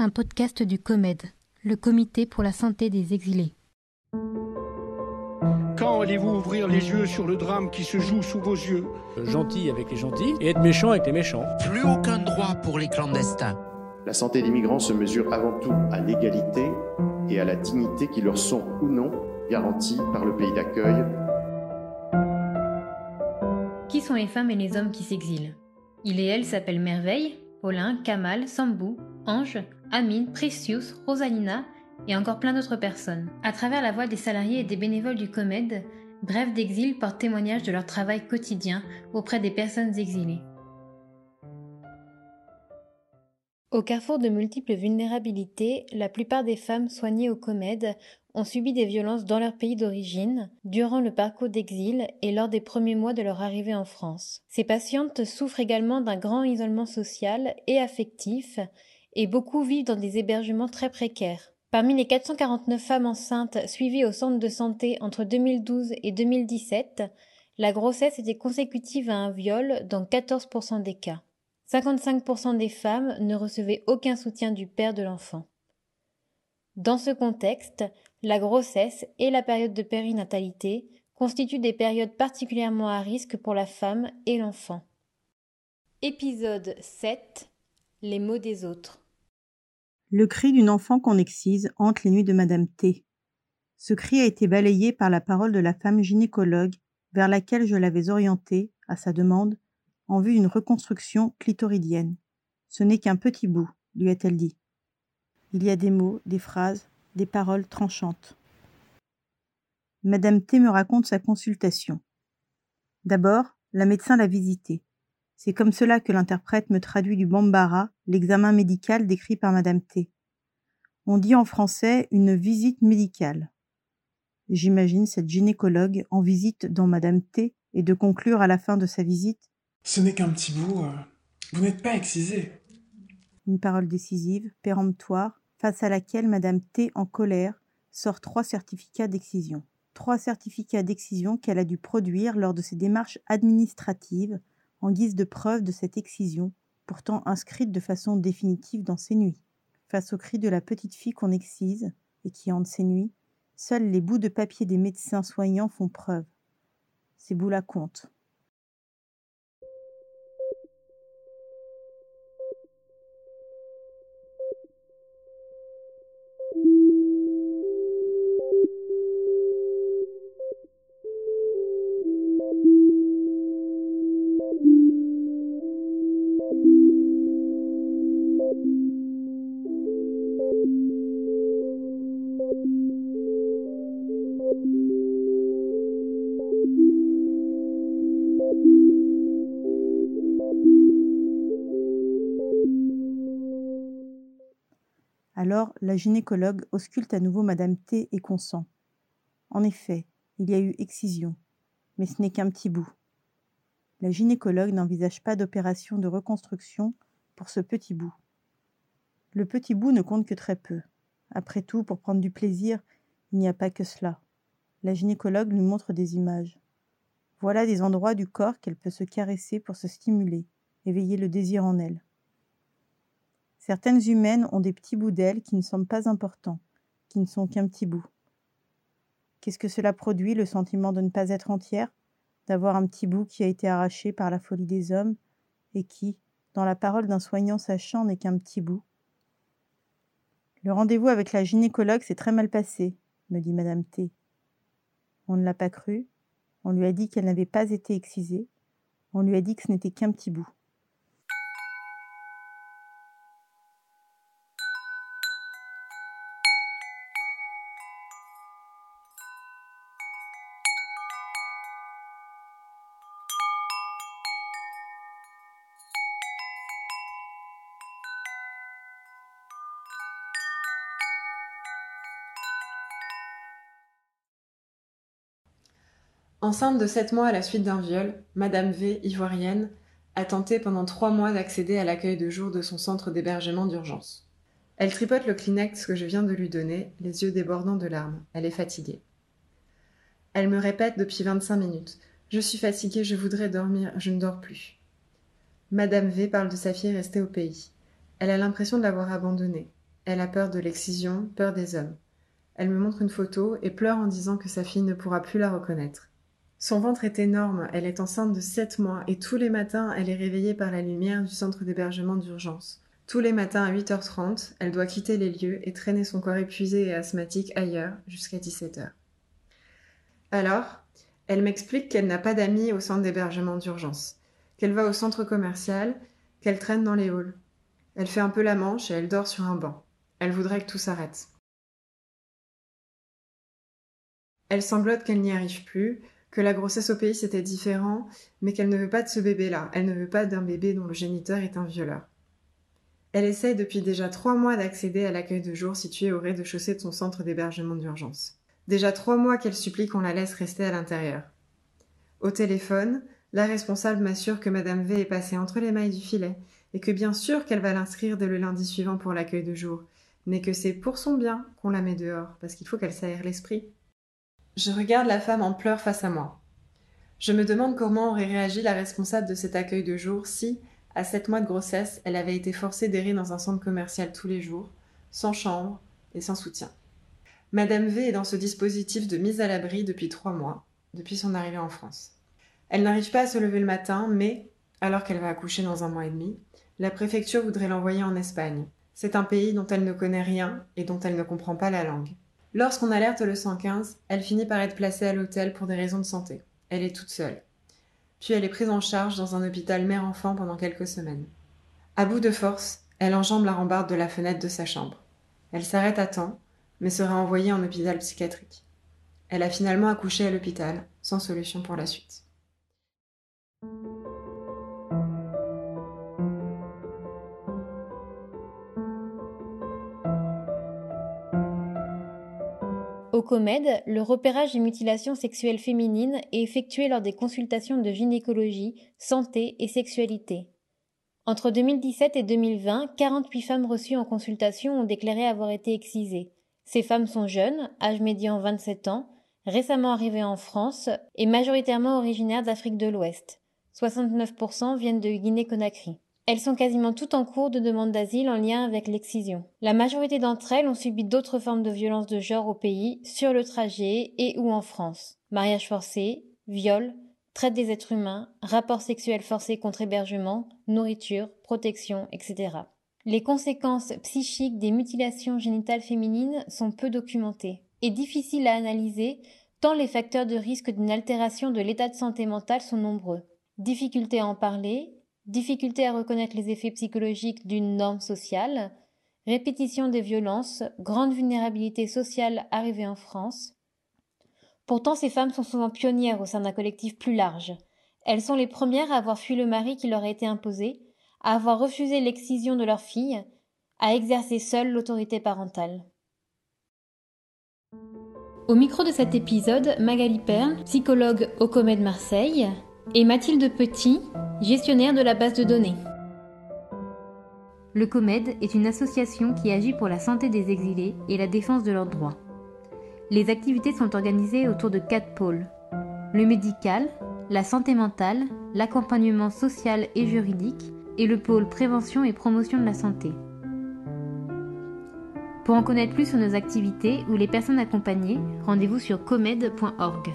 un podcast du COMED, le Comité pour la santé des exilés. Quand allez-vous ouvrir les yeux sur le drame qui se joue sous vos yeux Gentil avec les gentils et être méchant avec les méchants. Plus aucun droit pour les clandestins. La santé des migrants se mesure avant tout à l'égalité et à la dignité qui leur sont ou non garanties par le pays d'accueil. Qui sont les femmes et les hommes qui s'exilent? Il et elle s'appellent Merveille, Paulin, Kamal, Sambou, Ange, Amine, Precious, Rosalina et encore plein d'autres personnes. À travers la voix des salariés et des bénévoles du COMED, Bref d'exil porte témoignage de leur travail quotidien auprès des personnes exilées. Au carrefour de multiples vulnérabilités, la plupart des femmes soignées au COMED ont subi des violences dans leur pays d'origine, durant le parcours d'exil et lors des premiers mois de leur arrivée en France. Ces patientes souffrent également d'un grand isolement social et affectif et beaucoup vivent dans des hébergements très précaires. Parmi les 449 femmes enceintes suivies au centre de santé entre 2012 et 2017, la grossesse était consécutive à un viol dans 14% des cas. 55% des femmes ne recevaient aucun soutien du père de l'enfant. Dans ce contexte, la grossesse et la période de périnatalité constituent des périodes particulièrement à risque pour la femme et l'enfant. Épisode 7 Les mots des autres. Le cri d'une enfant qu'on excise hante les nuits de Madame T. Ce cri a été balayé par la parole de la femme gynécologue vers laquelle je l'avais orienté, à sa demande, en vue d'une reconstruction clitoridienne. Ce n'est qu'un petit bout, lui a-t-elle dit. Il y a des mots, des phrases, des paroles tranchantes. Madame T me raconte sa consultation. D'abord, la médecin l'a visitée. C'est comme cela que l'interprète me traduit du bambara l'examen médical décrit par Madame T. On dit en français une visite médicale. J'imagine cette gynécologue en visite dans Madame T et de conclure à la fin de sa visite. Ce n'est qu'un petit bout. Euh, vous n'êtes pas excisé. Une parole décisive, péremptoire, face à laquelle Madame T, en colère, sort trois certificats d'excision. Trois certificats d'excision qu'elle a dû produire lors de ses démarches administratives en guise de preuve de cette excision, pourtant inscrite de façon définitive dans ses nuits. Face au cri de la petite fille qu'on excise et qui hante ses nuits, seuls les bouts de papier des médecins soignants font preuve. Ces bouts-là comptent. Alors la gynécologue ausculte à nouveau Madame T et consent. En effet, il y a eu excision, mais ce n'est qu'un petit bout. La gynécologue n'envisage pas d'opération de reconstruction pour ce petit bout. Le petit bout ne compte que très peu. Après tout, pour prendre du plaisir, il n'y a pas que cela. La gynécologue lui montre des images. Voilà des endroits du corps qu'elle peut se caresser pour se stimuler, éveiller le désir en elle. Certaines humaines ont des petits bouts d'ailes qui ne semblent pas importants, qui ne sont qu'un petit bout. Qu'est-ce que cela produit, le sentiment de ne pas être entière, d'avoir un petit bout qui a été arraché par la folie des hommes, et qui, dans la parole d'un soignant sachant, n'est qu'un petit bout? Le rendez-vous avec la gynécologue s'est très mal passé, me dit Madame T. On ne l'a pas cru, on lui a dit qu'elle n'avait pas été excisée, on lui a dit que ce n'était qu'un petit bout. Enceinte de sept mois à la suite d'un viol, Madame V, ivoirienne, a tenté pendant trois mois d'accéder à l'accueil de jour de son centre d'hébergement d'urgence. Elle tripote le Kleenex que je viens de lui donner, les yeux débordant de larmes. Elle est fatiguée. Elle me répète depuis 25 minutes Je suis fatiguée, je voudrais dormir, je ne dors plus. Madame V parle de sa fille restée au pays. Elle a l'impression de l'avoir abandonnée. elle a peur de l'excision, peur des hommes. Elle me montre une photo et pleure en disant que sa fille ne pourra plus la reconnaître. Son ventre est énorme, elle est enceinte de sept mois et tous les matins elle est réveillée par la lumière du centre d'hébergement d'urgence. Tous les matins à 8h30, elle doit quitter les lieux et traîner son corps épuisé et asthmatique ailleurs jusqu'à 17h. Alors, elle m'explique qu'elle n'a pas d'amis au centre d'hébergement d'urgence, qu'elle va au centre commercial, qu'elle traîne dans les halls. Elle fait un peu la manche et elle dort sur un banc. Elle voudrait que tout s'arrête. Elle sanglote qu'elle n'y arrive plus, que la grossesse au pays c'était différent, mais qu'elle ne veut pas de ce bébé-là, elle ne veut pas d'un bébé dont le géniteur est un violeur. Elle essaye depuis déjà trois mois d'accéder à l'accueil de jour situé au rez-de-chaussée de son centre d'hébergement d'urgence. Déjà trois mois qu'elle supplie qu'on la laisse rester à l'intérieur. Au téléphone, la responsable m'assure que Madame V est passée entre les mailles du filet et que bien sûr qu'elle va l'inscrire dès le lundi suivant pour l'accueil de jour, mais que c'est pour son bien qu'on la met dehors, parce qu'il faut qu'elle s'aère l'esprit. Je regarde la femme en pleurs face à moi. Je me demande comment aurait réagi la responsable de cet accueil de jour si, à sept mois de grossesse, elle avait été forcée d'errer dans un centre commercial tous les jours, sans chambre et sans soutien. Madame V est dans ce dispositif de mise à l'abri depuis trois mois, depuis son arrivée en France. Elle n'arrive pas à se lever le matin, mais, alors qu'elle va accoucher dans un mois et demi, la préfecture voudrait l'envoyer en Espagne. C'est un pays dont elle ne connaît rien et dont elle ne comprend pas la langue. Lorsqu'on alerte le 115, elle finit par être placée à l'hôtel pour des raisons de santé. Elle est toute seule. Puis elle est prise en charge dans un hôpital mère-enfant pendant quelques semaines. À bout de force, elle enjambe la rambarde de la fenêtre de sa chambre. Elle s'arrête à temps, mais sera envoyée en hôpital psychiatrique. Elle a finalement accouché à l'hôpital, sans solution pour la suite. Au COMED, le repérage des mutilations sexuelles féminines est effectué lors des consultations de gynécologie, santé et sexualité. Entre 2017 et 2020, 48 femmes reçues en consultation ont déclaré avoir été excisées. Ces femmes sont jeunes, âge médian 27 ans, récemment arrivées en France et majoritairement originaires d'Afrique de l'Ouest. 69% viennent de Guinée-Conakry. Elles sont quasiment toutes en cours de demande d'asile en lien avec l'excision. La majorité d'entre elles ont subi d'autres formes de violence de genre au pays, sur le trajet et ou en France. Mariage forcé, viol, traite des êtres humains, rapports sexuels forcés contre hébergement, nourriture, protection, etc. Les conséquences psychiques des mutilations génitales féminines sont peu documentées et difficiles à analyser tant les facteurs de risque d'une altération de l'état de santé mentale sont nombreux. Difficulté à en parler, difficulté à reconnaître les effets psychologiques d'une norme sociale, répétition des violences, grande vulnérabilité sociale arrivée en France. Pourtant, ces femmes sont souvent pionnières au sein d'un collectif plus large. Elles sont les premières à avoir fui le mari qui leur a été imposé, à avoir refusé l'excision de leur fille, à exercer seule l'autorité parentale. Au micro de cet épisode, Magali Perle, psychologue au Comed Marseille, et Mathilde Petit, gestionnaire de la base de données. Le COMED est une association qui agit pour la santé des exilés et la défense de leurs droits. Les activités sont organisées autour de quatre pôles. Le médical, la santé mentale, l'accompagnement social et juridique et le pôle prévention et promotion de la santé. Pour en connaître plus sur nos activités ou les personnes accompagnées, rendez-vous sur comed.org.